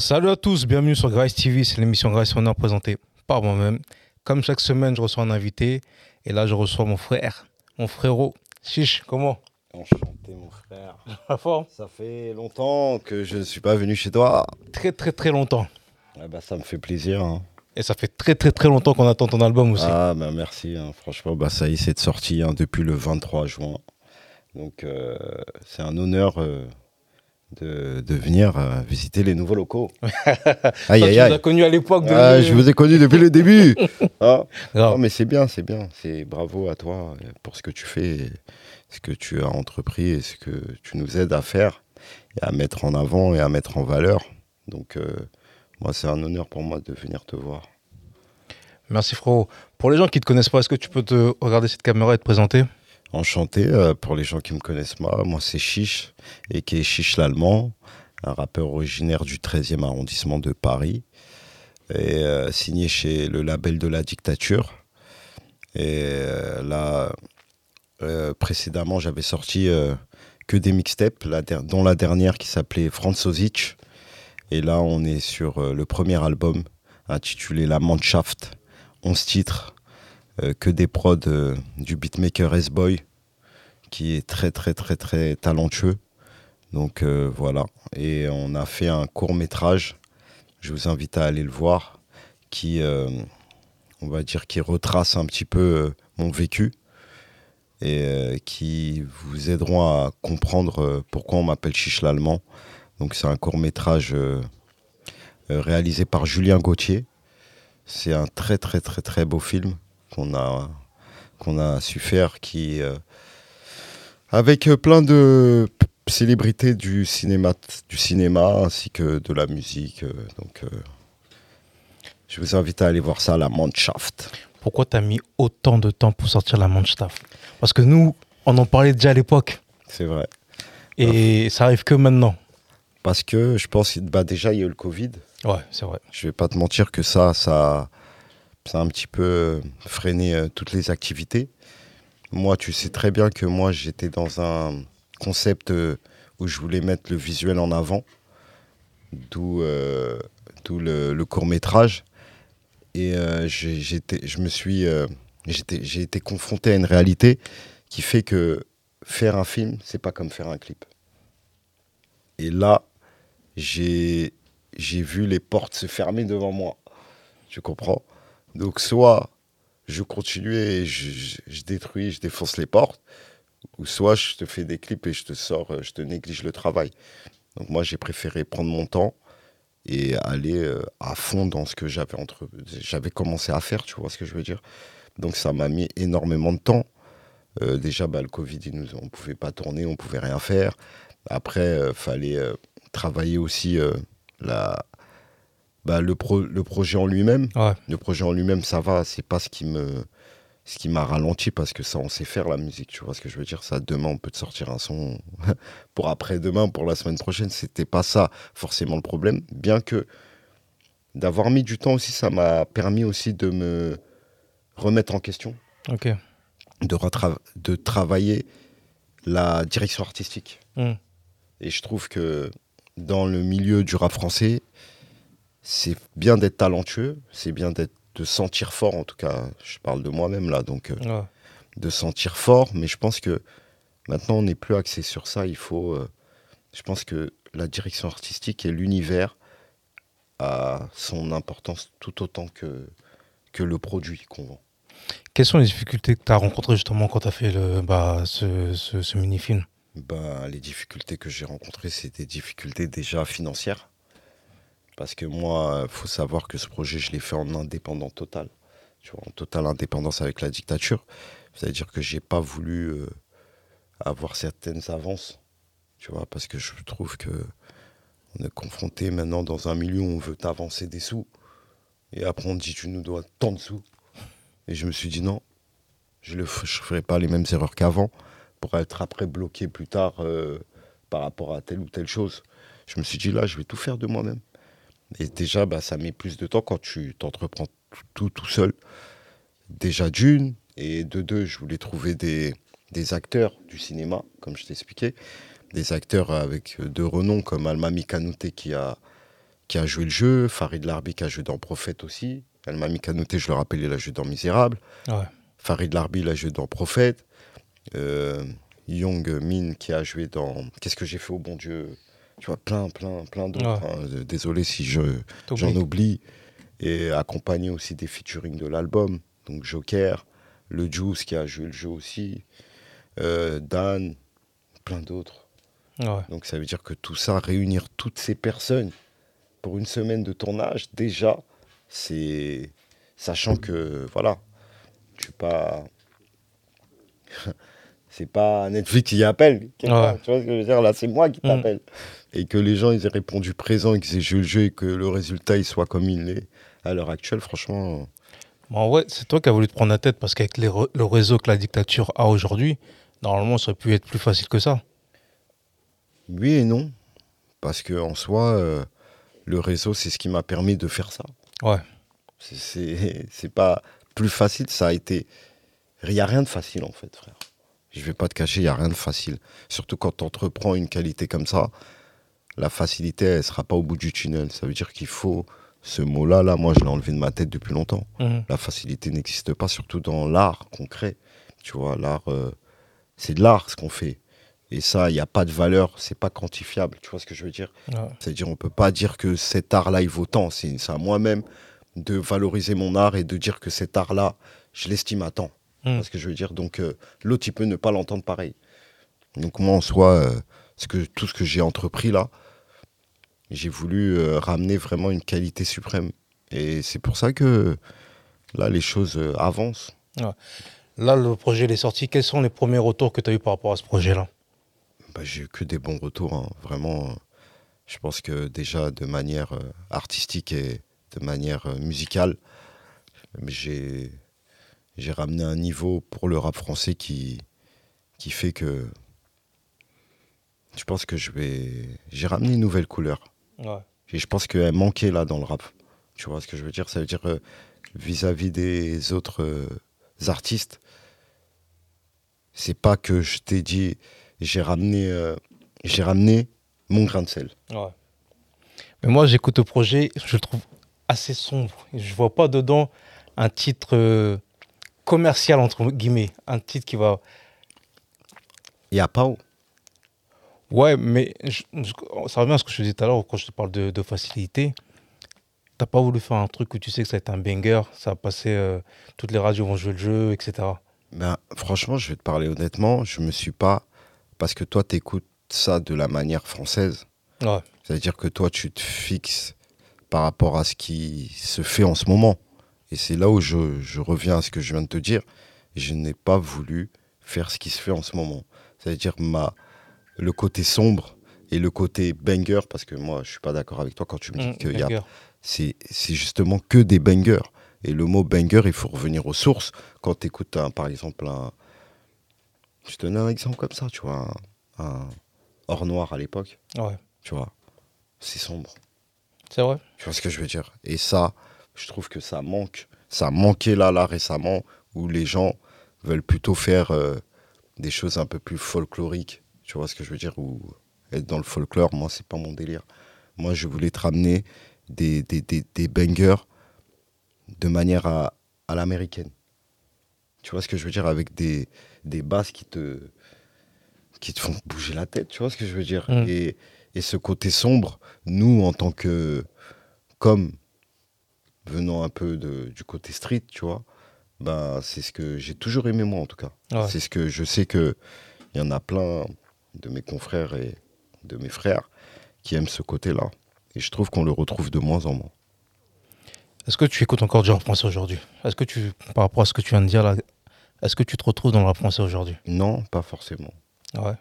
Salut à tous, bienvenue sur Grace TV, c'est l'émission Grace Honneur présentée par moi-même. Comme chaque semaine, je reçois un invité et là, je reçois mon frère, mon frérot. Chiche, comment? Enchanté mon frère. La forme? Ça fait longtemps que je ne suis pas venu chez toi. Très très très longtemps. Ah bah, ça me fait plaisir. hein. Et ça fait très très très longtemps qu'on attend ton album aussi. Ah bah merci, hein. franchement, bah, ça y est, c'est de sortie hein, depuis le 23 juin. Donc euh, c'est un honneur euh, de, de venir euh, visiter les nouveaux locaux. aïe aïe aïe. as connus à l'époque de... Ah, je vous ai connu depuis le début. Ah. Non, mais c'est bien, c'est bien. C'est bravo à toi euh, pour ce que tu fais, ce que tu as entrepris et ce que tu nous aides à faire et à mettre en avant et à mettre en valeur. Donc, euh, moi, c'est un honneur pour moi de venir te voir. Merci frérot. Pour les gens qui ne te connaissent pas, est-ce que tu peux te regarder cette caméra et te présenter? Enchanté euh, pour les gens qui me connaissent moi. Moi, c'est Chiche et qui est Chiche l'Allemand, un rappeur originaire du 13e arrondissement de Paris et euh, signé chez le label de la dictature. Et euh, là, précédemment, j'avais sorti que des mixtapes, dont la dernière qui s'appelait Franzozic. Et là, on est sur le premier album intitulé La Mannschaft, 11 titres, que des prods euh, du beatmaker S-Boy, qui est très très très très talentueux. Donc euh, voilà. Et on a fait un court métrage, je vous invite à aller le voir, qui, euh, on va dire, qui retrace un petit peu euh, mon vécu et euh, qui vous aideront à comprendre euh, pourquoi on m'appelle Chiche l'Allemand. Donc c'est un court métrage réalisé par Julien Gauthier. C'est un très très très très beau film qu'on a, qu'on a su faire qui, euh, avec euh, plein de célébrités du cinéma, du cinéma ainsi que de la musique. euh, donc, euh, je vous invite à aller voir ça à la Mannschaft. Pourquoi tu as mis autant de temps pour sortir la Mannschaft? Parce que nous, on en parlait déjà à l'époque C'est vrai. et ça arrive que maintenant. Parce que je pense bah, déjà, il y a eu le Covid. Ouais, c'est vrai. Je vais pas te mentir que ça, ça, ça a un petit peu euh, freiné euh, toutes les activités. Moi, tu sais très bien que moi, j'étais dans un concept euh, où je voulais mettre le visuel en avant, d'où le, court métrage. Et je me suis, euh, j'ai été confronté à une réalité qui fait que faire un film, c'est pas comme faire un clip. Et là, j'ai vu les portes se fermer devant moi. Tu comprends? Donc, soit je continuais et je, détruis, je défonce les portes, ou soit je te fais des clips et je te sors, euh, je te néglige le travail. Donc, moi, j'ai préféré prendre mon temps et aller euh, à fond dans ce que j'avais entre j'avais commencé à faire, tu vois ce que je veux dire? Donc, ça m'a mis énormément de temps. Euh, déjà, bah, le Covid, nous, on ne pouvait pas tourner, on ne pouvait rien faire. Après, il fallait travailler aussi la, bah, le, pro- le projet en lui-même. Ouais. Le projet en lui-même, ça va, c'est pas ce qui me ce qui m'a ralenti parce que ça, on sait faire la musique, tu vois ce que je veux dire? Ça, demain, on peut te sortir un son pour après-demain, pour la semaine prochaine. C'était pas ça forcément le problème. Bien que d'avoir mis du temps aussi, ça m'a permis aussi de me remettre en question, Ok. de, de travailler la direction artistique. Mm. Et je trouve que dans le milieu du rap français, c'est bien d'être talentueux, c'est bien d'être de sentir fort, en tout cas, je parle de moi-même là, donc euh, Ouais. de sentir fort, mais je pense que maintenant on n'est plus axé sur ça, il faut, euh, je pense que la direction artistique et l'univers a son importance tout autant que, que le produit qu'on vend. Quelles sont les difficultés que tu as rencontrées justement quand tu as fait le, bah, ce, ce- ce mini-film? Ben, les difficultés que j'ai rencontrées, c'est des difficultés déjà financières. Parce que moi, il faut savoir que ce projet, je l'ai fait en indépendant total. Tu vois, en totale indépendance avec la dictature. C'est-à-dire que j'ai pas voulu euh, avoir certaines avances. Tu vois, parce que je trouve que on est confronté maintenant dans un milieu où on veut t'avancer des sous. Et après, on dit, tu nous dois tant de sous. Et je me suis dit, non, je ne ferai pas les mêmes erreurs qu'avant pour être après bloqué plus tard euh, par rapport à telle ou telle chose. Je me suis dit là, je vais tout faire de moi-même. Et déjà, bah, ça met plus de temps quand tu t'entreprends tout, tout tout seul. Déjà d'une, et de deux, je voulais trouver des, des acteurs du cinéma, comme je t'expliquais, des acteurs avec euh, de renom comme Almami Kanouté qui a, qui a joué le jeu, Farid Larbi qui a joué dans Prophète aussi. El Mami Kanouté, je le rappelle, il a joué dans Misérable. Ouais. Farid Larbi, il a joué dans Prophète. Euh, Young Min qui a joué dans Qu'est-ce que j'ai fait au bon Dieu? Tu vois, plein, plein, plein d'autres. Ouais. hein. Euh, Désolé si je, j'en oublie. Et accompagné aussi des featuring de l'album. Donc Joker, le Juice qui a joué le jeu aussi, euh, Dan, plein d'autres. Ouais. Donc ça veut dire que tout ça, réunir toutes ces personnes pour une semaine de tournage, déjà, c'est. Sachant que, voilà, je suis pas. C'est pas Netflix qui appelle. Ouais. Tu vois ce que je veux dire? Là, c'est moi qui Mm. t'appelle. Et que les gens, ils aient répondu présent et qu'ils aient joué le jeu et que le résultat, il soit comme il est à l'heure actuelle, franchement. Bon, ouais, c'est toi qui as voulu te prendre la tête parce qu'avec le réseau que la dictature a aujourd'hui, normalement, ça aurait pu être plus facile que ça. Oui et non. Parce que en soi, euh, le réseau, c'est ce qui m'a permis de faire ça. Ouais. C'est- C'est c'est pas plus facile, ça a été. Il n'y a rien de facile en fait, frère. Je vais pas te cacher, il n'y a rien de facile. Surtout quand tu entreprends une qualité comme ça, la facilité, elle sera pas au bout du tunnel. Ça veut dire qu'il faut. Ce mot-là, là, moi, je l'ai enlevé de ma tête depuis longtemps. Mhm. La facilité n'existe pas, surtout dans l'art concret. Tu vois, l'art, euh, c'est de l'art ce qu'on fait. Et ça, il n'y a pas de valeur, c'est pas quantifiable. Tu vois ce que je veux dire? Ouais. c'est-à-dire, on peut pas dire que cet art-là, il vaut tant. C'est c'est à moi-même de valoriser mon art et de dire que cet art-là, je l'estime à tant. Mm. vois ce que je veux dire Donc, euh, l'autre, il peut ne pas l'entendre pareil. Donc, moi, en soi, euh, ce que, tout ce que j'ai entrepris là, j'ai voulu euh, ramener vraiment une qualité suprême. Et c'est pour ça que là, les choses euh, avancent. Là, le projet il est sorti. Quels sont les premiers retours que tu as eu par rapport à ce projet-là? Bah, j'ai eu que des bons retours. hein. Vraiment, je pense que déjà de manière artistique et de manière musicale, j'ai j'ai ramené un niveau pour le rap français qui, qui fait que je pense que je vais. J'ai ramené une nouvelle couleur. Ouais. Et je pense qu'elle manquait là dans le rap. Tu vois ce que je veux dire? Ça veut dire euh, vis-à-vis des autres euh, artistes, c'est pas que je t'ai dit j'ai ramené, euh, j'ai ramené mon grain de sel. Ouais. Mais moi, j'écoute le projet, je le trouve assez sombre. Je vois pas dedans un titre commercial, entre guillemets. Un titre qui va. Il y a pas Ouais, mais je- je- ça revient à ce que je disais tout à l'heure quand je te parle de, de facilité. T'as pas voulu faire un truc où tu sais que ça va être un banger, ça va passer, euh, toutes les radios vont jouer le jeu, etc. Ben, franchement, je vais te parler honnêtement, je me suis pas. Parce que toi, tu écoutes ça de la manière française. Ouais. C'est-à-dire que toi, tu te fixes par rapport à ce qui se fait en ce moment. Et c'est là où je, je reviens à ce que je viens de te dire. Je n'ai pas voulu faire ce qui se fait en ce moment. C'est-à-dire ma, le côté sombre et le côté banger, parce que moi, je suis pas d'accord avec toi quand tu me dis Mm, qu'il y a c'est justement que des bangers. Et le mot banger, il faut revenir aux sources. Quand tu écoutes, par exemple, un. Je te donne un exemple comme ça, tu vois. Un, un Or Noir à l'époque, Ouais. tu vois. C'est sombre. C'est vrai Tu vois ce que je veux dire? Et ça, je trouve que ça manque. Ça manquait là, là, récemment, où les gens veulent plutôt faire euh, des choses un peu plus folkloriques. Tu vois ce que je veux dire? Ou être dans le folklore, moi, c'est pas mon délire. Moi, je voulais te ramener des, des, des, des bangers de manière à, à l'américaine. Tu vois ce que je veux dire? Avec des, des basses qui te, qui te font bouger la tête. Tu vois ce que je veux dire? Mm. et, et ce côté sombre, nous, en tant que. Comme venant un peu de, du côté street, tu vois, ben, c'est ce que j'ai toujours aimé, moi, en tout cas. Ouais. C'est ce que je sais que il y en a plein de mes confrères et de mes frères qui aiment ce côté-là. Et je trouve qu'on le retrouve de moins en moins. Est-ce que tu écoutes encore du rap français aujourd'hui? Est-ce que tu, par rapport à ce que tu viens de dire là, est-ce que tu te retrouves dans le rap français aujourd'hui? Non, pas forcément. Ouais.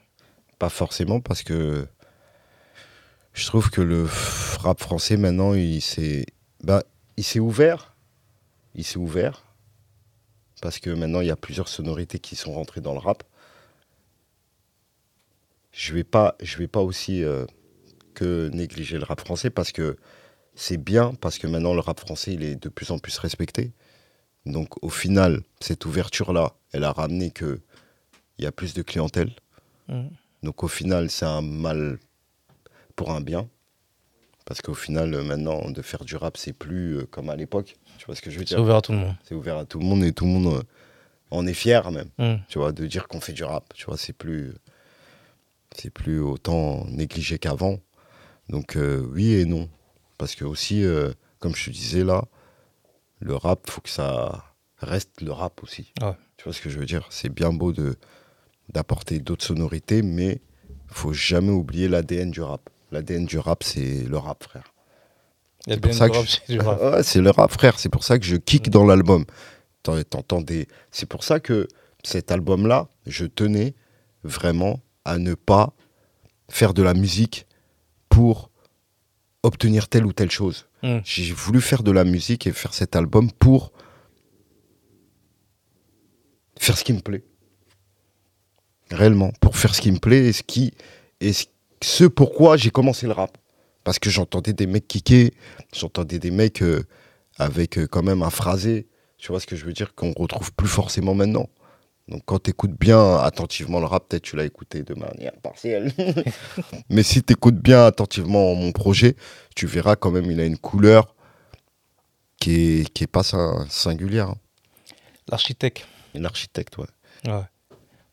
Pas forcément parce que je trouve que le rap français maintenant, il s'est bah, il s'est ouvert. Il s'est ouvert. Parce que maintenant, il y a plusieurs sonorités qui sont rentrées dans le rap. Je vais pas, je vais pas aussi euh, que négliger le rap français parce que c'est bien, parce que maintenant, le rap français, il est de plus en plus respecté. Donc, au final, cette ouverture-là, elle a ramené que il y a plus de clientèle. Mhm. Donc au final, c'est un mal pour un bien. Parce qu'au final, euh, maintenant, de faire du rap, c'est plus euh, comme à l'époque. Tu vois ce que je veux C'est dire? ouvert à tout le monde. C'est ouvert à tout le monde et tout le monde euh, en est fier même. Mm. Tu vois, de dire qu'on fait du rap. Tu vois, c'est plus, c'est plus autant négligé qu'avant. Donc euh, oui et non. Parce que aussi, euh, comme je te disais là, le rap, faut que ça reste le rap aussi. Ouais. Tu vois ce que je veux dire? C'est bien beau de d'apporter d'autres sonorités, mais faut jamais oublier l'ADN du rap. L'ADN du rap, c'est le rap, frère. C'est pour bien ça du que rap, je- c'est du rap. Ouais, c'est le rap, frère. C'est pour ça que je kick dans l'album. T'en- T'entends des... C'est pour ça que cet album-là, je tenais vraiment à ne pas faire de la musique pour obtenir telle ou telle chose. Mm. J'ai voulu faire de la musique et faire cet album pour faire ce qui me plaît. Réellement, pour faire ce qui me plaît et ce qui et ce- ce pourquoi j'ai commencé le rap. Parce que j'entendais des mecs kicker, j'entendais des mecs euh, avec euh, quand même un phrasé, tu vois ce que je veux dire, qu'on retrouve plus forcément maintenant. Donc quand tu écoutes bien attentivement le rap, peut-être tu l'as écouté de manière partielle. Mais si tu écoutes bien attentivement mon projet, tu verras quand même il a une couleur qui est, qui est pas sin- singulière. hein. L'architecte. Une architecte, ouais. Ouais.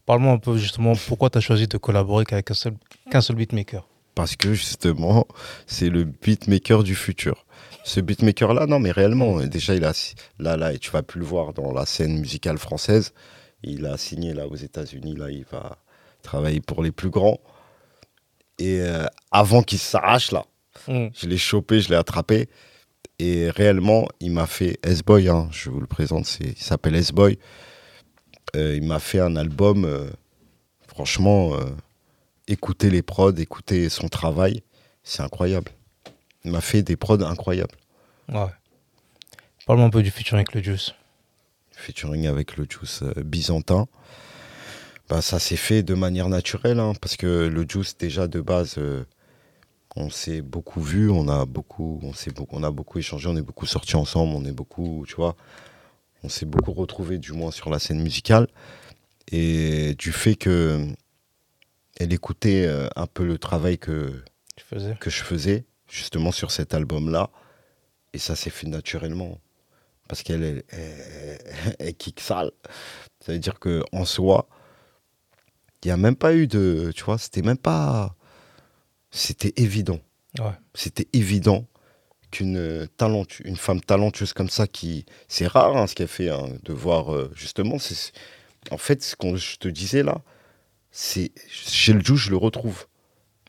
Parle-moi un peu justement pourquoi tu as choisi de collaborer qu'avec un seul, qu'un seul beatmaker? Parce que justement, c'est le beatmaker du futur. Ce beatmaker-là, non, mais réellement, déjà, il a, là, là, et tu vas plus le voir dans la scène musicale française. Il a signé là aux États-Unis, là, il va travailler pour les plus grands. Et euh, avant qu'il s'arrache, là, Mm. je l'ai chopé, je l'ai attrapé. Et réellement, il m'a fait S-Boy, hein, je vous le présente, c'est- il s'appelle S-Boy. Euh, il m'a fait un album, euh, franchement, euh, écoutez les prods, écoutez son travail, c'est incroyable. Il m'a fait des prods incroyables. Ouais. Parle-moi un peu du featuring avec le Juice. Featuring avec le Juice byzantin. Bah, ça s'est fait de manière naturelle, hein, parce que le Juice, déjà de base, euh, on s'est beaucoup vu, on a beaucoup, on, beaucoup, on a beaucoup échangé, on est beaucoup sortis ensemble, on est beaucoup, tu vois, on s'est beaucoup retrouvés, du moins sur la scène musicale. Et du fait que elle écoutait euh, un peu le travail que, que je faisais justement sur cet album-là. Et ça s'est fait naturellement. Parce qu'elle elle, elle- elle kick sale. Ça veut dire qu'en soi, il n'y a même pas eu de. Tu vois, c'était même pas. C'était évident. Ouais. C'était évident qu'une euh, talentu- une femme talentueuse comme ça, qui. C'est rare hein, ce qu'elle fait, hein, de voir. euh, justement, c'est. En fait, ce que je te disais là, c'est. Chez le Juge, je le retrouve.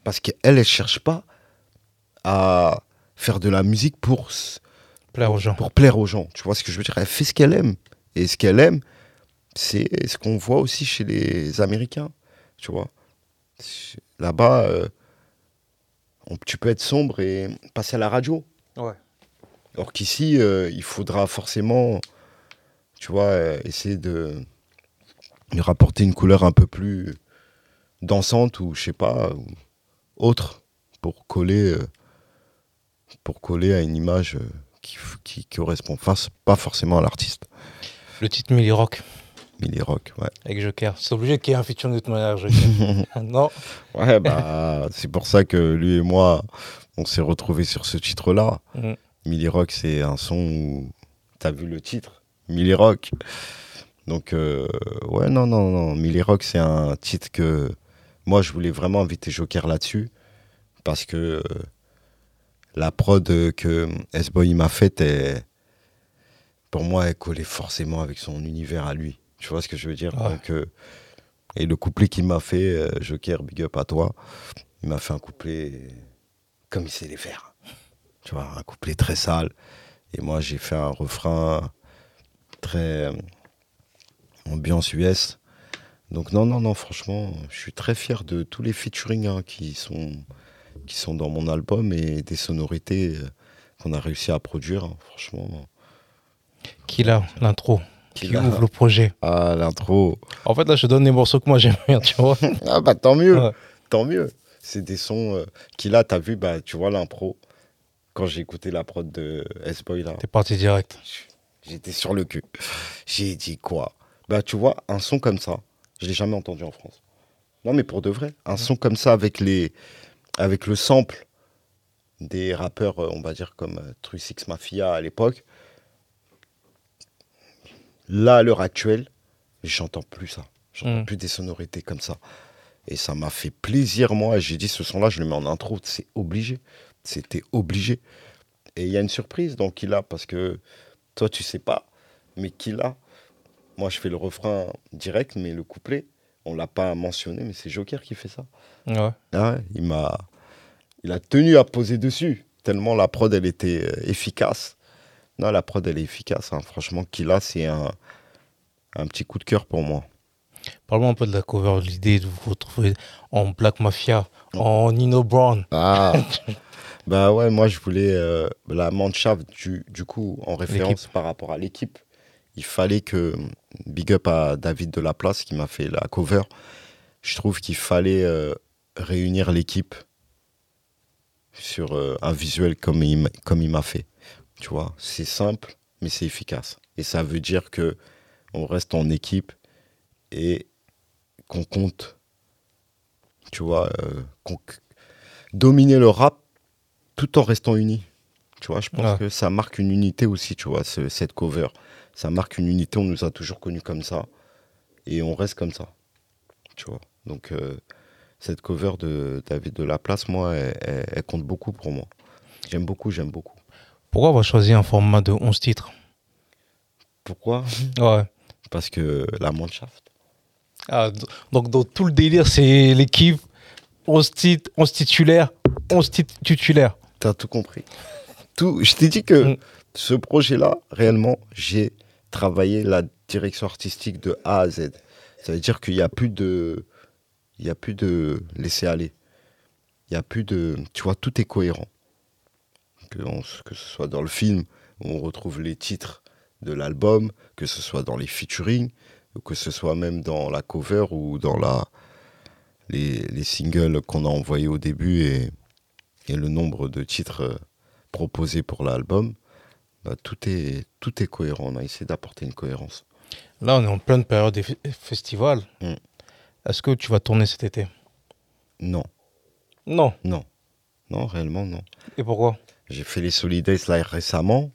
Parce qu'elle, elle cherche pas à faire de la musique pour, Plaire aux gens. pour plaire aux gens. Tu vois ce que je veux dire? Elle fait ce qu'elle aime. Et ce qu'elle aime, c'est ce qu'on voit aussi chez les Américains. Tu vois? Là-bas, euh, tu peux être sombre et passer à la radio. Ouais. Alors qu'ici, euh, il faudra forcément, tu vois, euh, essayer de lui rapporter une couleur un peu plus dansante ou je sais pas, ou autre pour coller, euh, pour coller à une image euh, qui, qui correspond enfin, c'est pas forcément à l'artiste. Le titre Millie Rock Millie Rock, ouais. avec Joker. C'est obligé qu'il y ait un featuring de toute manière, Joker. non Ouais, bah, c'est pour ça que lui et moi, on s'est retrouvés sur ce titre-là. Mm. Millie Rock, c'est un son où t'as vu le titre, Millie Rock. Donc, euh, ouais, non, non, non. Millie Rock, c'est un titre que moi, je voulais vraiment inviter Joker là-dessus parce que euh, la prod que S-Boy m'a faite, pour moi, elle collait forcément avec son univers à lui. Tu vois ce que je veux dire? Ouais. Donc, euh, Et le couplet qu'il m'a fait, Joker, big up à toi, il m'a fait un couplet comme il sait les faire. Tu vois, un couplet très sale. Et moi, j'ai fait un refrain très euh, ambiance US. Donc non, non, non, franchement, je suis très fier de tous les featuring hein, qui, sont, qui sont dans mon album et des sonorités euh, qu'on a réussi à produire. hein. Franchement, Qui l'a l'intro? Qui ouvre le projet? Ah, l'intro. En fait, là, je te donne des morceaux que moi j'aime bien, tu vois. Ah bah tant mieux, Ouais. tant mieux. C'est des sons euh, qui là, t'as vu, bah, tu vois l'impro. Quand j'ai écouté la prod de S-Boy là, T'es parti direct. j'étais sur le cul. J'ai dit quoi? Bah tu vois, un son comme ça, je l'ai jamais entendu en France. Non mais pour de vrai, un son comme ça avec les, avec le sample des rappeurs, euh, on va dire comme euh, Tru Six Mafia à l'époque. Là, à l'heure actuelle, j'entends plus ça. J'entends Mm. plus des sonorités comme ça. Et ça m'a fait plaisir, moi. J'ai dit, ce son-là, je le mets en intro. C'est obligé. C'était obligé. Et il y a une surprise dans Killa, parce que toi, tu sais pas. Mais Killa, moi, je fais le refrain direct, mais le couplet, on l'a pas mentionné, mais c'est Joker qui fait ça. Ouais. Ah ouais, il m'a, il a tenu à poser dessus tellement la prod elle était euh, efficace. Non, la prod elle est efficace. hein. Franchement, Killa c'est un, un petit coup de cœur pour moi. Parle-moi un peu de la cover, l'idée de vous retrouver en Black Mafia, en Nino Brown. Ah, bah ouais, moi je voulais euh, la Mannschaft du, du coup en référence par rapport à l'équipe. Il fallait que big up à David de la Place qui m'a fait la cover. Je trouve qu'il fallait euh, réunir l'équipe sur euh, un visuel comme il, m'a- comme il m'a fait. Tu vois, c'est simple, mais c'est efficace. Et ça veut dire que on reste en équipe et qu'on compte, tu vois, euh, dominer le rap tout en restant unis. Tu vois, je pense que ça marque une unité aussi, tu vois, ce- cette cover. Ça marque une unité, on nous a toujours connus comme ça. Et on reste comme ça. Tu vois. Donc, euh, cette cover de David de la Place, moi, elle, elle- elle compte beaucoup pour moi. J'aime beaucoup, j'aime beaucoup. Pourquoi avoir choisi un format de 11 titres? Pourquoi? Ouais. Parce que la Mannschaft. Ah, donc, dans tout le délire, c'est l'équipe 11 titres, 11 titulaires, 11 titres titulaires. T'as tout compris. Tout, je t'ai dit que Mm. ce projet-là, réellement, j'ai travaillé la direction artistique de A à Z. Ça veut dire qu'il n'y a plus de, il y a plus de laisser aller. Il n'y a plus de, tu vois, tout est cohérent. Que, on- que ce soit dans le film où on retrouve les titres de l'album, que ce soit dans les featuring, que ce soit même dans la cover ou dans la, les, les singles qu'on a envoyés au début et, et le nombre de titres euh, proposés pour l'album, bah, tout, est, tout est cohérent. On a essayé d'apporter une cohérence. Là, on est en pleine période des fe- festivals. Mm. Est-ce que tu vas tourner cet été? Non, Non. non, non, réellement non. Et pourquoi? J'ai fait les Solidays là récemment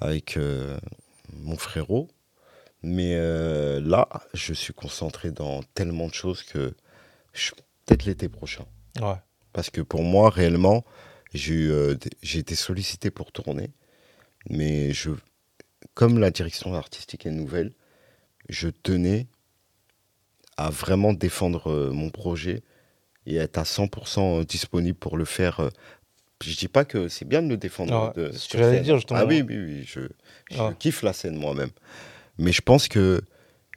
avec euh, mon frérot. Mais euh, là, je suis concentré dans tellement de choses que je- peut-être l'été prochain. Ouais. Parce que pour moi, réellement, j'ai eu, euh, été sollicité pour tourner. Mais je, comme la direction artistique est nouvelle, je tenais à vraiment défendre euh, mon projet et être à 100% disponible pour le faire. Je dis pas que c'est bien de le défendre. Ouais, de- ce que j'allais dire, justement. Ah oui, oui, oui. Je, je kiffe la scène moi-même. Mais je pense que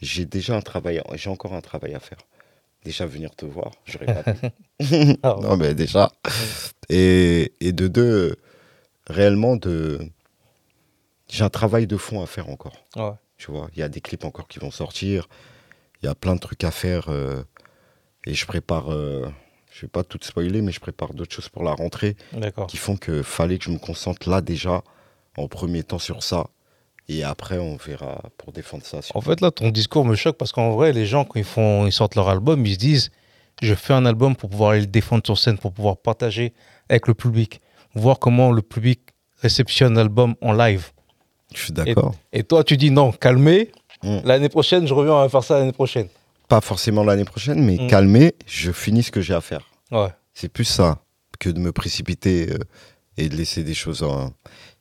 j'ai déjà un travail, j'ai encore un travail à faire. Déjà venir te voir, j'aurais pas. Ah. Non, mais déjà. Et, et de deux, réellement, de... j'ai un travail de fond à faire encore. Ouais. Tu vois, il y a des clips encore qui vont sortir. Il y a plein de trucs à faire. euh, et je prépare, euh, je vais pas tout spoiler, mais je prépare d'autres choses pour la rentrée D'accord. qui font que fallait que je me concentre là déjà, en premier temps sur ça. Et après, on verra pour défendre ça. En fait, là, ton discours me choque parce qu'en vrai, les gens, quand ils, font, ils sortent leur album, ils se disent Je fais un album pour pouvoir aller le défendre sur scène, pour pouvoir partager avec le public, voir comment le public réceptionne l'album en live. Je suis d'accord. Et toi, tu dis Non, calmez, Mm. l'année prochaine, je reviens, on va faire ça l'année prochaine. Pas forcément l'année prochaine, mais Mm. calmer, je finis ce que j'ai à faire. Ouais. C'est plus ça que de me précipiter euh, et de laisser des choses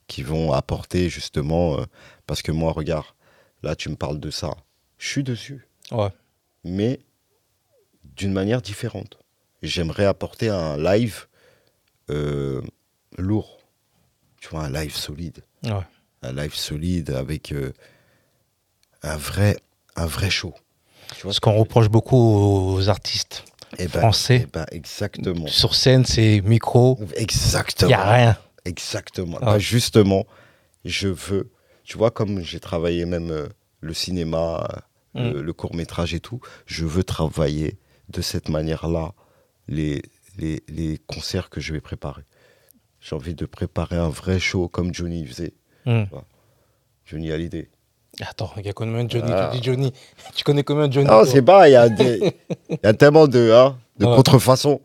qui vont apporter justement. euh, parce que moi, regarde, là, tu me parles de ça. Je suis dessus, Ouais. mais d'une manière différente. J'aimerais apporter un live euh, lourd. Tu vois, un live solide. Ouais. Un live solide avec euh, un, vrai, un vrai show. Tu vois Ce qu'on reproche beaucoup aux artistes Eh ben, français. eh ben, exactement. sur scène, c'est micro, il Exactement. n'y a rien. Exactement. Ah. Bah, justement, je veux, tu vois, comme j'ai travaillé même euh, le cinéma, euh, le, court métrage et tout, je veux travailler de cette manière-là les, les, les concerts que je vais préparer. J'ai envie de préparer un vrai show comme Johnny faisait. Hmm. Johnny Hallyday. Attends, il y a combien de Johnny Ah. Tu dis Johnny. Tu connais combien de Johnny Non, c'est pas, il y, a y a tellement de, hein, de Ouais. contrefaçons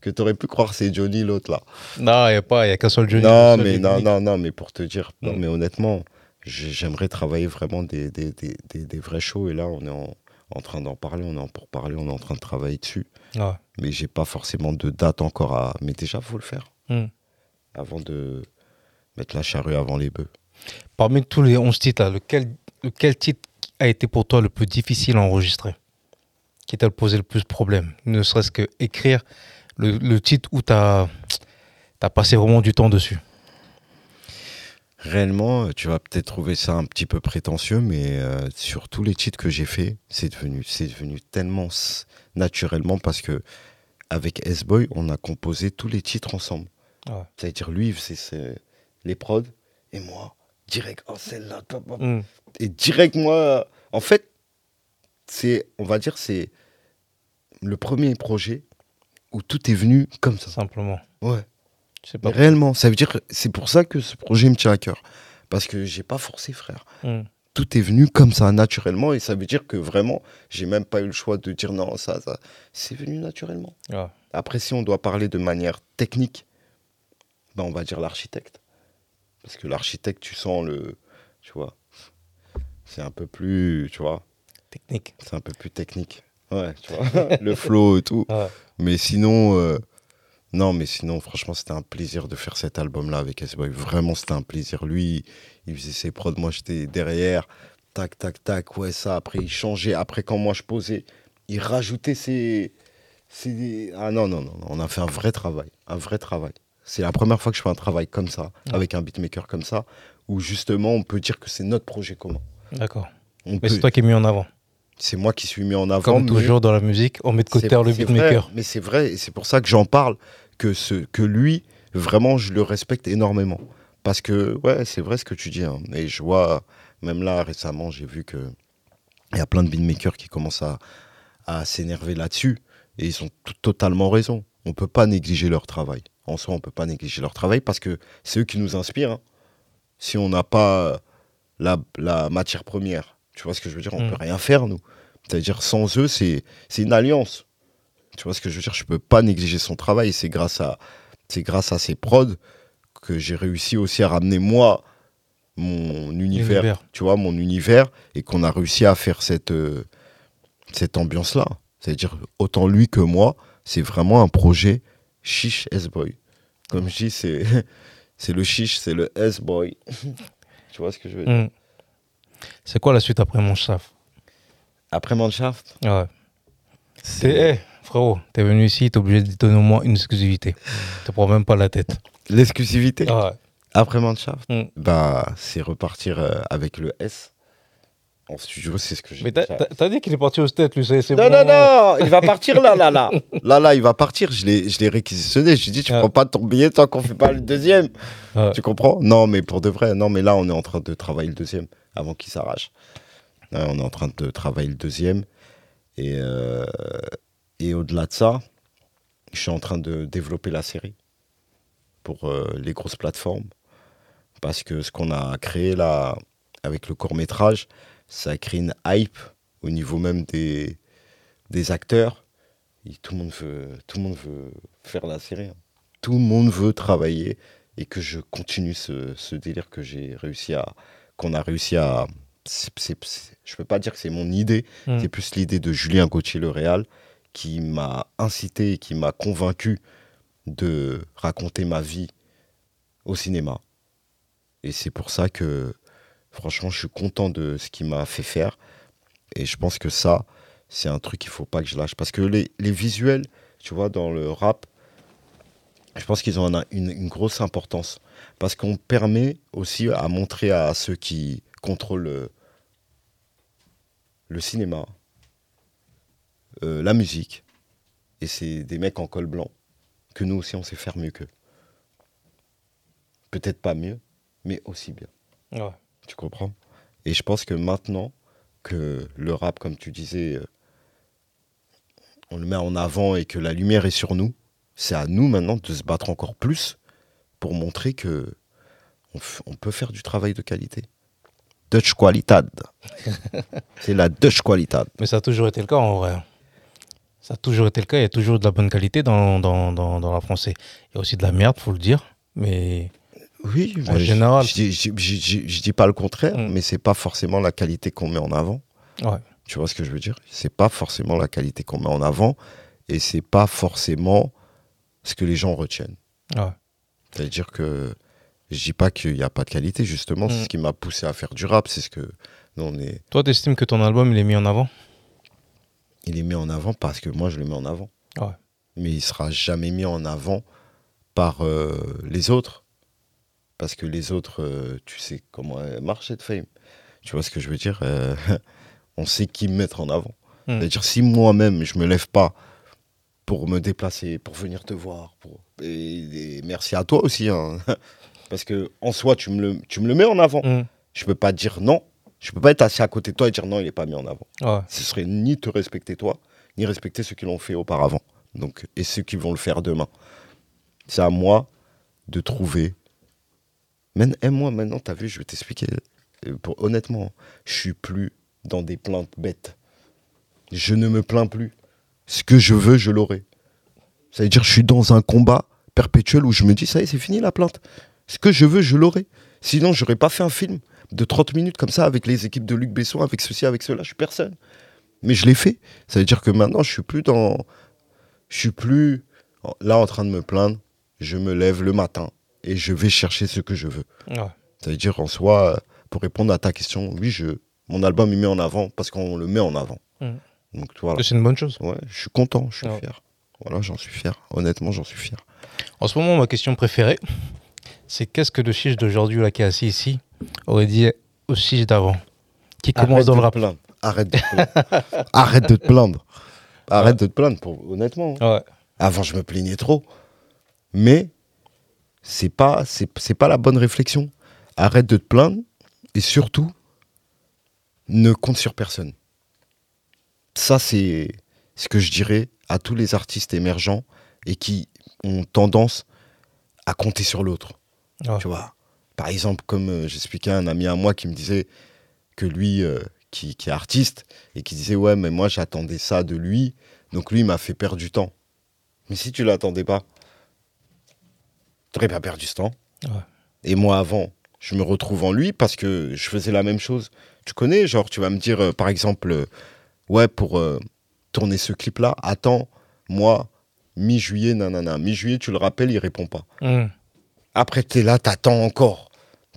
que tu aurais pu croire c'est Johnny l'autre là. Non, il n'y a pas, il y a qu'un seul Johnny. Non, mais non, non, non, mais pour te dire, non, Mm. mais honnêtement, j'aimerais travailler vraiment des, des, des, des, des vrais shows et là, on est en, en train d'en parler, on est en pour parler, on est en train de travailler dessus. Ouais. Mais j'ai pas forcément de date encore à. Mais déjà, faut le faire Mm. avant de mettre la charrue avant les bœufs. Parmi tous les 11 titres, là, lequel, lequel titre a été pour toi le plus difficile à enregistrer? Qui t'a posé le plus de problèmes? Ne serait-ce que écrire le, le titre où tu as, passé vraiment du temps dessus. Réellement, euh, tu vas peut-être trouver ça un petit peu prétentieux, mais euh, sur tous les titres que j'ai fait, c'est devenu, c'est devenu tellement naturellement parce que avec S-Boy, on a composé tous les titres ensemble. Ouais. C'est-à-dire, lui, ses- les prods, et moi, direct, oh celle-là. Mm. et direct, moi, en fait, c'est, on va dire, c'est le premier projet où tout est venu comme ça. Simplement. Ouais. Pas. réellement, ça veut dire, que c'est pour ça que ce projet me tient à cœur. Parce que j'ai pas forcé, frère. Mm. Tout est venu comme ça, naturellement, et ça veut dire que vraiment, j'ai même pas eu le choix de dire non, ça, ça. C'est venu naturellement. Ouais. Après, si on doit parler de manière technique, ben on va dire l'architecte. Parce que l'architecte, tu sens le. Tu vois. C'est un peu plus. Tu vois. Technique. C'est un peu plus technique. Ouais, tu vois. le flow et tout. Mais sinon. euh, non, mais sinon, franchement, c'était un plaisir de faire cet album-là avec S-Boy. Vraiment, c'était un plaisir. Lui, il faisait ses prods, moi, j'étais derrière. Tac, tac, tac. Ouais, ça. Après, il changeait. Après, quand moi, je posais, il rajoutait ses. ses- Ah non, non, non. non. On a fait un vrai travail. Un vrai travail. C'est la première fois que je fais un travail comme ça, Ouais. avec un beatmaker comme ça, où justement, on peut dire que c'est notre projet commun. D'accord. On Mais peut- c'est toi qui es mis en avant. C'est moi qui suis mis en avant. Comme mais- toujours dans la musique, on met de côté le beatmaker. vrai, mais c'est vrai, et c'est pour ça que j'en parle, que, ce, que lui, vraiment, je le respecte énormément. Parce que, ouais, c'est vrai ce que tu dis. hein. Et je vois, même là, récemment, j'ai vu que il y a plein de beatmakers qui commencent à, à s'énerver là-dessus. Et ils ont totalement raison. On peut pas négliger leur travail. En soi, on peut pas négliger leur travail parce que c'est eux qui nous inspirent. hein. Si on n'a pas la, la matière première, tu vois ce que je veux dire, on Mm. peut rien faire, nous. C'est-à-dire, sans eux, c'est une alliance. Tu vois ce que je veux dire? Je peux pas négliger son travail. C'est grâce à, c'est grâce à ses prods que j'ai réussi aussi à ramener moi mon univers, Univers. tu vois, mon univers, et qu'on a réussi à faire cette euh, cette ambiance-là. C'est-à-dire autant lui que moi, c'est vraiment un projet chiche S-boy. Comme je dis, c'est c'est le chiche, c'est le S-boy. tu vois ce que je veux dire? Mm. C'est quoi la suite après mon chef Après Manshaft, Ouais. C'est, frérot, t'es venu ici, t'es obligé de donner au moins une exclusivité. te prends même pas la tête. l'exclusivité. Ah ouais. Après Manshaft, Mm. bah, c'est repartir euh, avec le S. En studio, c'est ce que j'ai Mais t'as, dit qu'il est parti aux têtes, lui, c'est, Non, bon. non, non, il va partir là, là, là. Là, là, il va partir. Je l'ai, réquisitionné. Je lui ai dit, tu Ah. prends pas ton billet tant qu'on fait pas le deuxième. Ouais. Tu comprends? Non, mais pour de vrai. Non, mais là, on est en train de travailler le deuxième avant qu'il s'arrache. On est en train de travailler le deuxième. Et, euh, et au-delà de ça, je suis en train de développer la série pour euh, les grosses plateformes. Parce que ce qu'on a créé là, avec le court-métrage, ça a créé une hype au niveau même des, des acteurs. Et tout, le monde veut, tout le monde veut faire la série. hein. Tout le monde veut travailler et que je continue ce, ce délire que j'ai réussi à. qu'on a réussi à. je peux pas dire que c'est mon idée, Mm. c'est plus l'idée de Julien Gauthier, le Réal, qui m'a incité qui m'a convaincu de raconter ma vie au cinéma. Et c'est pour ça que, franchement, je suis content de ce qu'il m'a fait faire. Et je pense que ça, c'est un truc qu'il faut pas que je lâche. Parce que les, visuels, tu vois, dans le rap, je pense qu'ils ont un- une, grosse importance. Parce qu'on permet aussi à montrer à ceux qui contrôlent le, le cinéma, euh, la musique, et c'est des mecs en col blanc, que nous aussi on sait faire mieux qu'eux. Peut-être pas mieux, mais aussi bien. Ouais. Tu comprends? Et je pense que maintenant que le rap, comme tu disais, euh, on le met en avant et que la lumière est sur nous, c'est à nous maintenant de se battre encore plus pour montrer que on peut faire du travail de qualité. Dutch qualitad. c'est la Dutch qualitad. Mais ça a toujours été le cas en vrai. Ça a toujours été le cas. Il y a toujours de la bonne qualité dans, dans, dans, dans la français. Il y a aussi de la merde, faut le dire. Mais Oui, En général. Je, dis- je, je- je- dis pas le contraire, Mm. mais c'est pas forcément la qualité qu'on met en avant. ouais. Tu vois ce que je veux dire? C'est pas forcément la qualité qu'on met en avant et c'est pas forcément ce que les gens retiennent. Ouais. C'est-à-dire que je dis pas qu'il n'y a pas de qualité, justement, c'est Mm. ce qui m'a poussé à faire du rap, c'est ce que nous, on est, Toi, tu estimes que ton album, il est mis en avant? Il est mis en avant parce que moi je le mets en avant. Ouais. Mais il sera jamais mis en avant par euh, les autres. Parce que les autres, euh, tu sais comment marche cette fame. Tu vois ce que je veux dire Euh, On sait qui mettre en avant. Mm. C'est-à-dire si moi-même je me lève pas pour me déplacer, pour venir te voir, pour... et, et merci à toi aussi. hein. Parce que en soi, tu me le, tu me le mets en avant. Mm. Je peux pas dire non. Je peux pas être assis à côté de toi et dire non, il est pas mis en avant Ouais. ce serait ni te respecter toi, ni respecter ceux qui l'ont fait auparavant. Donc, et ceux qui vont le faire demain. C'est à moi de trouver. Men- et moi, maintenant, tu as vu, je vais t'expliquer. Euh, pour- Honnêtement, je suis plus dans des plaintes bêtes. Je ne me plains plus. Ce que je veux, je l'aurai. Ça veut dire je suis dans un combat perpétuel où je me dis, ça y est, c'est fini la plainte. Ce que je veux, je l'aurai. Sinon, j'aurais pas fait un film de 30 minutes comme ça avec les équipes de Luc Besson, avec ceci, avec cela. Je suis personne. Mais je l'ai fait. Ça veut dire que maintenant, je suis plus dans. Je suis plus là en train de me plaindre. Je me lève le matin et je vais chercher ce que je veux. Ouais. Ça veut dire en soi, pour répondre à ta question, oui, je, mon album il met en avant parce qu'on le met en avant. Mhm. Donc voilà. C'est une bonne chose. Ouais, je suis content, je suis Ouais. fier. Voilà, j'en suis fier. Honnêtement, j'en suis fier. En ce moment, ma question préférée, c'est qu'est-ce que le chiche d'aujourd'hui, là, qui est assis ici, aurait dit au chiche d'avant Qui commence dans le rap. plaindre. Arrête de te plaindre. Arrête de te plaindre. Arrête de te plaindre, pour, honnêtement. Ouais. Avant, je me plaignais trop. Mais c'est pas, c'est, c'est pas la bonne réflexion. Arrête de te plaindre et surtout, ne compte sur personne. Ça, c'est ce que je dirais à tous les artistes émergents et qui ont tendance à compter sur l'autre. Ouais. Tu vois Par exemple, comme euh, j'expliquais à un ami à moi qui me disait que lui, euh, qui, qui est artiste, et qui disait Ouais, mais moi j'attendais ça de lui, donc lui il m'a fait perdre du temps. Mais si tu l'attendais pas, tu n'aurais pas perdu ce temps. Ouais. Et moi avant, je me retrouve en lui parce que je faisais la même chose. Tu connais, genre, tu vas me dire, euh, par exemple, euh, ouais, pour euh, tourner ce clip-là, attends, moi, mi-juillet, nanana. Mi-juillet, tu le rappelles, il répond pas. Mm. Après, tu es là, t'attends encore.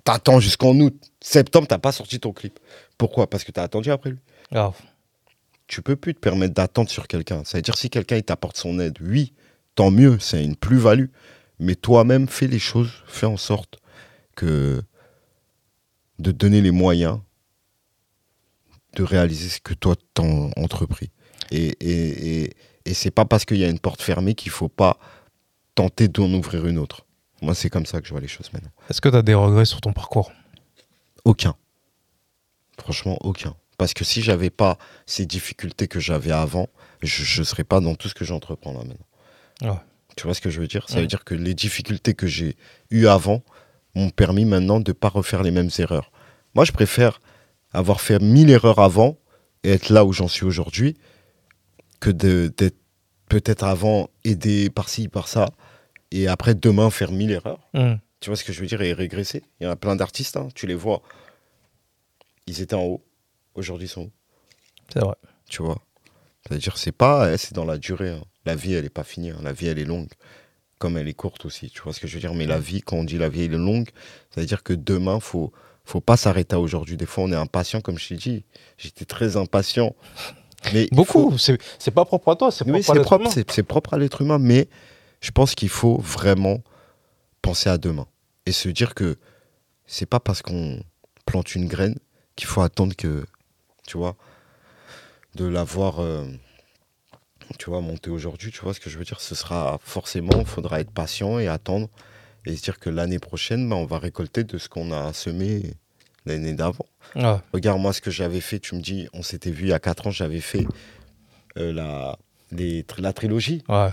T'attends jusqu'en août. Septembre, t'as pas sorti ton clip. Pourquoi? Parce que t'as attendu après lui. Grave. Tu peux plus te permettre d'attendre sur quelqu'un. Ça veut dire si quelqu'un il t'apporte son aide, oui, tant mieux, c'est une plus-value. Mais toi-même, fais les choses, fais en sorte que de donner les moyens de réaliser ce que toi t'as entrepris. Et, et, et, et c'est pas parce qu'il y a une porte fermée qu'il faut pas tenter d'en ouvrir une autre. Moi, c'est comme ça que je vois les choses maintenant. Est-ce que tu as des regrets sur ton parcours? Aucun. Franchement, aucun. Parce que si j'avais pas ces difficultés que j'avais avant, je ne serais pas dans tout ce que j'entreprends là maintenant. Ouais. Tu vois ce que je veux dire? Ça Ouais. veut dire que les difficultés que j'ai eues avant m'ont permis maintenant de ne pas refaire les mêmes erreurs. Moi, je préfère avoir fait mille erreurs avant et être là où j'en suis aujourd'hui que d'être peut-être avant aidé par-ci, par-ça et après demain faire mille erreurs. Mm. Tu vois ce que je veux dire? Et régresser. Il y en a plein d'artistes, hein, tu les vois. Ils étaient en haut. Aujourd'hui, ils sont où? C'est vrai. Tu vois? C'est-à-dire, c'est pas. eh, C'est dans la durée. hein. La vie, elle n'est pas finie. hein. La vie, elle est longue. Comme elle est courte aussi. Tu vois ce que je veux dire? Mais la vie, quand on dit la vie, elle est longue, ça veut dire que demain, faut faut pas s'arrêter à aujourd'hui. Des fois, on est impatient, comme je t'ai dit. J'étais très impatient. Mais Beaucoup. faut- C'est pas propre à toi, c'est oui, propre à l'être humain. c'est propre à l'être humain, mais je pense qu'il faut vraiment penser à demain et se dire que c'est pas parce qu'on plante une graine qu'il faut attendre que, tu vois, de l'avoir, euh, tu vois, monter aujourd'hui. Tu vois ce que je veux dire Ce sera forcément, il faudra être patient et attendre et se dire que l'année prochaine, ben, on va récolter de ce qu'on a semé l'année d'avant. Regarde, moi, ce que j'avais fait, tu me dis, on s'était vu il y a 4 ans, j'avais fait euh, la, les la trilogie. Ouais.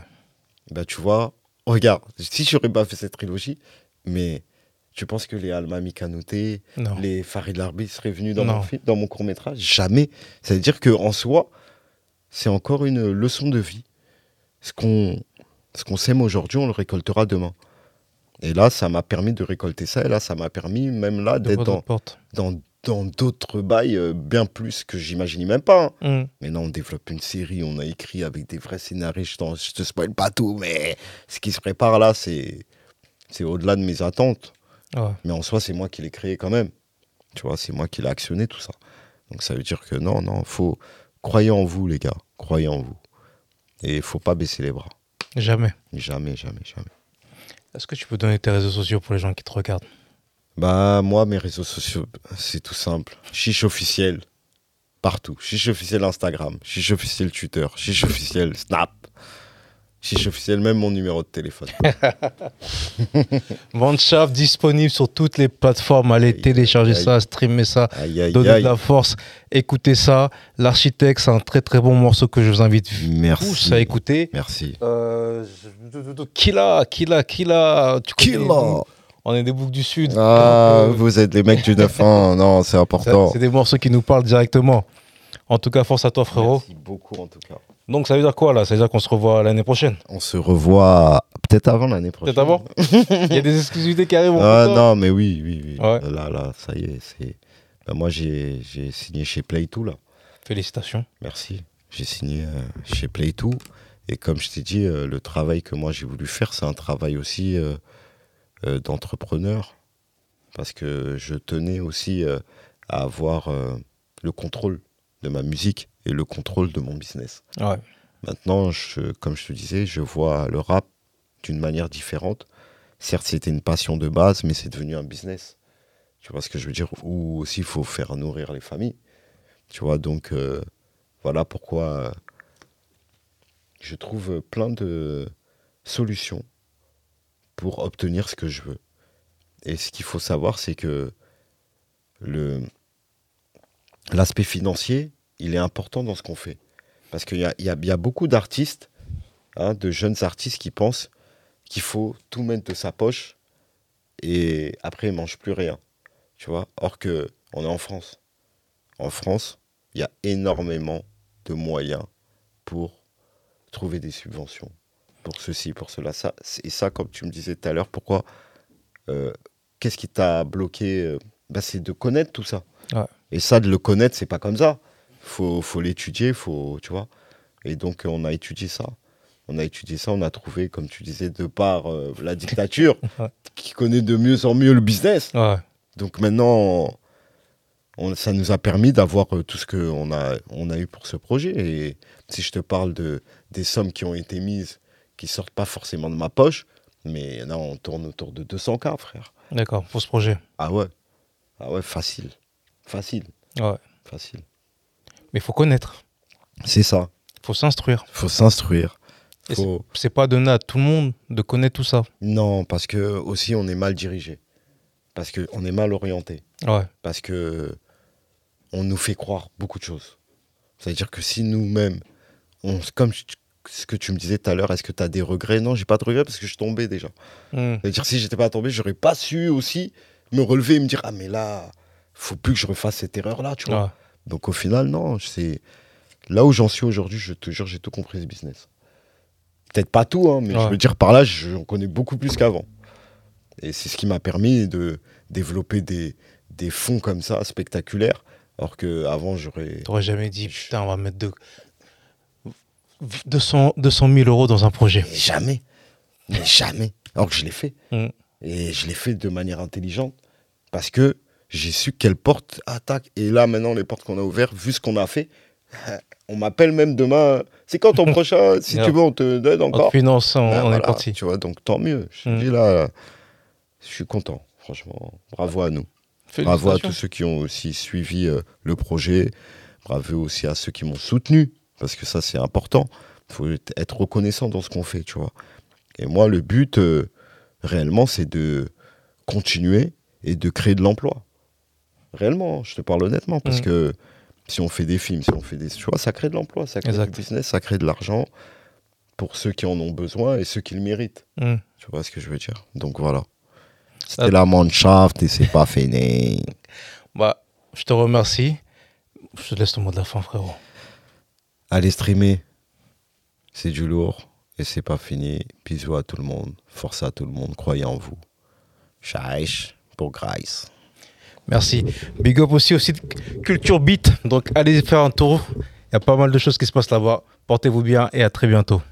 Bah, tu vois, regarde, si j'aurais pas fait cette trilogie, mais tu penses que les Alma Mikanouté, Non. les Farid Larbi seraient venus dans Non. mon, film, dans mon court-métrage? Jamais. Ça veut dire qu'en soi, c'est encore une leçon de vie. ce qu'on ce qu'on sème aujourd'hui, on le récoltera demain. Et là, ça m'a permis de récolter ça. Et là, ça m'a permis, même là, d'être dans, dans, dans d'autres bails euh, bien plus que j'imaginais même pas. Hein. Mm. Mais non, on développe une série, on a écrit avec des vrais scénarios. Je, te spoil pas tout, mais ce qui se prépare là, c'est c'est au-delà de mes attentes. Ouais. Mais en soi, c'est moi qui l'ai créé quand même. Tu vois, c'est moi qui l'ai actionné tout ça. Donc ça veut dire que non, non, faut croyez en vous les gars, croyez en vous. Et il faut pas baisser les bras. Jamais. Jamais, jamais, jamais. Est-ce que tu peux donner tes réseaux sociaux pour les gens qui te regardent? Bah moi, mes réseaux sociaux, c'est tout simple. Chiche officiel, partout. Chiche officiel Instagram, chiche officiel Twitter, chiche officiel Snap, chiche officiel même mon numéro de téléphone. Mannschaft disponible sur toutes les plateformes. Allez Aïe, télécharger aïe. ça, streamer ça, Aïe donner de la force, écoutez ça. L'architecte, c'est un très très bon morceau que je vous invite tous Merci. à écouter. Merci. Euh, Killa, Killa, Killa. Tu boucs On est des boucs du Sud. Ah, Donc, euh, vous êtes les mecs du 9-1, non, c'est important. c'est des morceaux qui nous parlent directement. En tout cas, force à toi, frérot. Merci beaucoup en tout cas. Donc, ça veut dire quoi là? Ça veut dire qu'on se revoit l'année prochaine? On se revoit peut-être avant l'année prochaine. Peut-être avant? Il y a des exclusivités qui arrivent. Ah non, mais oui, oui, oui. Ouais. Là, là, ça y est, c'est. Bah, moi, j'ai signé chez Play2 là. Félicitations. Merci. J'ai signé euh, chez Play2. Et comme je t'ai dit, euh, le travail que moi j'ai voulu faire, c'est un travail aussi euh, d'entrepreneur. Parce que je tenais aussi euh, à avoir euh, le contrôle de ma musique et le contrôle de mon business. Ouais. Maintenant, je, comme je te disais, je vois le rap d'une manière différente. Certes, c'était une passion de base, mais c'est devenu un business. Tu vois ce que je veux dire? Ou aussi, il faut faire nourrir les familles. Tu vois, donc euh, voilà pourquoi euh, je trouve plein de solutions pour obtenir ce que je veux. Et ce qu'il faut savoir, c'est que le l'aspect financier, il est important dans ce qu'on fait. Parce qu'il y a, beaucoup d'artistes, hein, de jeunes artistes qui pensent qu'il faut tout mettre de sa poche et après ils ne mangent plus rien. Tu vois? Or que on est en France. En France, il y a énormément de moyens pour trouver des subventions. Pour ceci, pour cela. Ça, et ça, comme tu me disais tout à l'heure, pourquoi euh, Qu'est-ce qui t'a bloqué euh, bah, C'est de connaître tout ça. Ouais. Et ça, de le connaître, c'est pas comme ça. Faut, faut l'étudier, faut, tu vois. Et donc, on a étudié ça. On a étudié ça, on a trouvé, comme tu disais, de par euh, la dictature, qui connaît de mieux en mieux le business. Ouais. Donc maintenant, on- ça nous a permis d'avoir tout ce qu'on a, on a eu pour ce projet. Et si je te parle de, des sommes qui ont été mises, qui sortent pas forcément de ma poche, mais là, on tourne autour de 200K, frère. D'accord, pour ce projet. Ah ouais Ah ouais, facile. Facile. Ouais. Facile. Mais il faut connaître. C'est ça. Il faut s'instruire. faut s'instruire. Faut... C'est pas donné à tout le monde de connaître tout ça. Non, parce que aussi, on est mal dirigé. Parce qu'on est mal orienté. Ouais. parce que on nous fait croire beaucoup de choses. C'est-à-dire que si nous-mêmes, on, comme ce que tu me disais tout à l'heure, est-ce que tu as des regrets? Non, j'ai pas de regrets parce que je suis tombé déjà. Hmm. C'est-à-dire si j'étais pas tombé, j'aurais pas su aussi me relever et me dire ah mais là, faut plus que je refasse cette erreur-là, tu vois. Ouais. Donc au final, non, c'est là où j'en suis aujourd'hui. Je te jure, j'ai tout compris ce business. Peut-être pas tout, hein, mais je veux dire par là, j'en connais beaucoup plus qu'avant. Et c'est ce qui m'a permis de développer des, des fonds comme ça spectaculaires. Alors qu'avant, j'aurais. T'aurais jamais dit, putain, on va mettre de... 200, 200 000 euros dans un projet. Mais jamais. Mais jamais. Alors que je l'ai fait. Mm. Et je l'ai fait de manière intelligente. Parce que j'ai su quelle porte attaque. Et là, maintenant, les portes qu'on a ouvertes, vu ce qu'on a fait, on m'appelle même demain. C'est quand ton prochain Si tu veux, on te donne encore. finance, on, Ben on est voilà, parti. Tu vois, donc tant mieux. Je Mm. dis là, je suis content. Franchement, bravo à nous. Bravo à tous ceux qui ont aussi suivi euh, le projet. Bravo aussi à ceux qui m'ont soutenu, parce que ça, c'est important. Il faut être reconnaissant dans ce qu'on fait, tu vois. Et moi, le but, euh, réellement, c'est de continuer et de créer de l'emploi. Réellement, je te parle honnêtement, parce Mm. que si on fait des films, si on fait des... Tu vois, ça crée de l'emploi, ça crée Exact. du business, ça crée de l'argent pour ceux qui en ont besoin et ceux qui le méritent. Hmm. Tu vois ce que je veux dire? Donc voilà. C'était la Mannschaft et c'est pas fini. Bah, je te remercie. Je te laisse le mot de la fin, frérot. Allez streamer. C'est du lourd. et c'est pas fini. Bisous à tout le monde, force à tout le monde, croyez en vous. Chaïch pour Grace. Merci. Big up aussi aussi Culture Beat. Donc allez faire un tour. Il y a pas mal de choses qui se passent là-bas. Portez-vous bien et à très bientôt.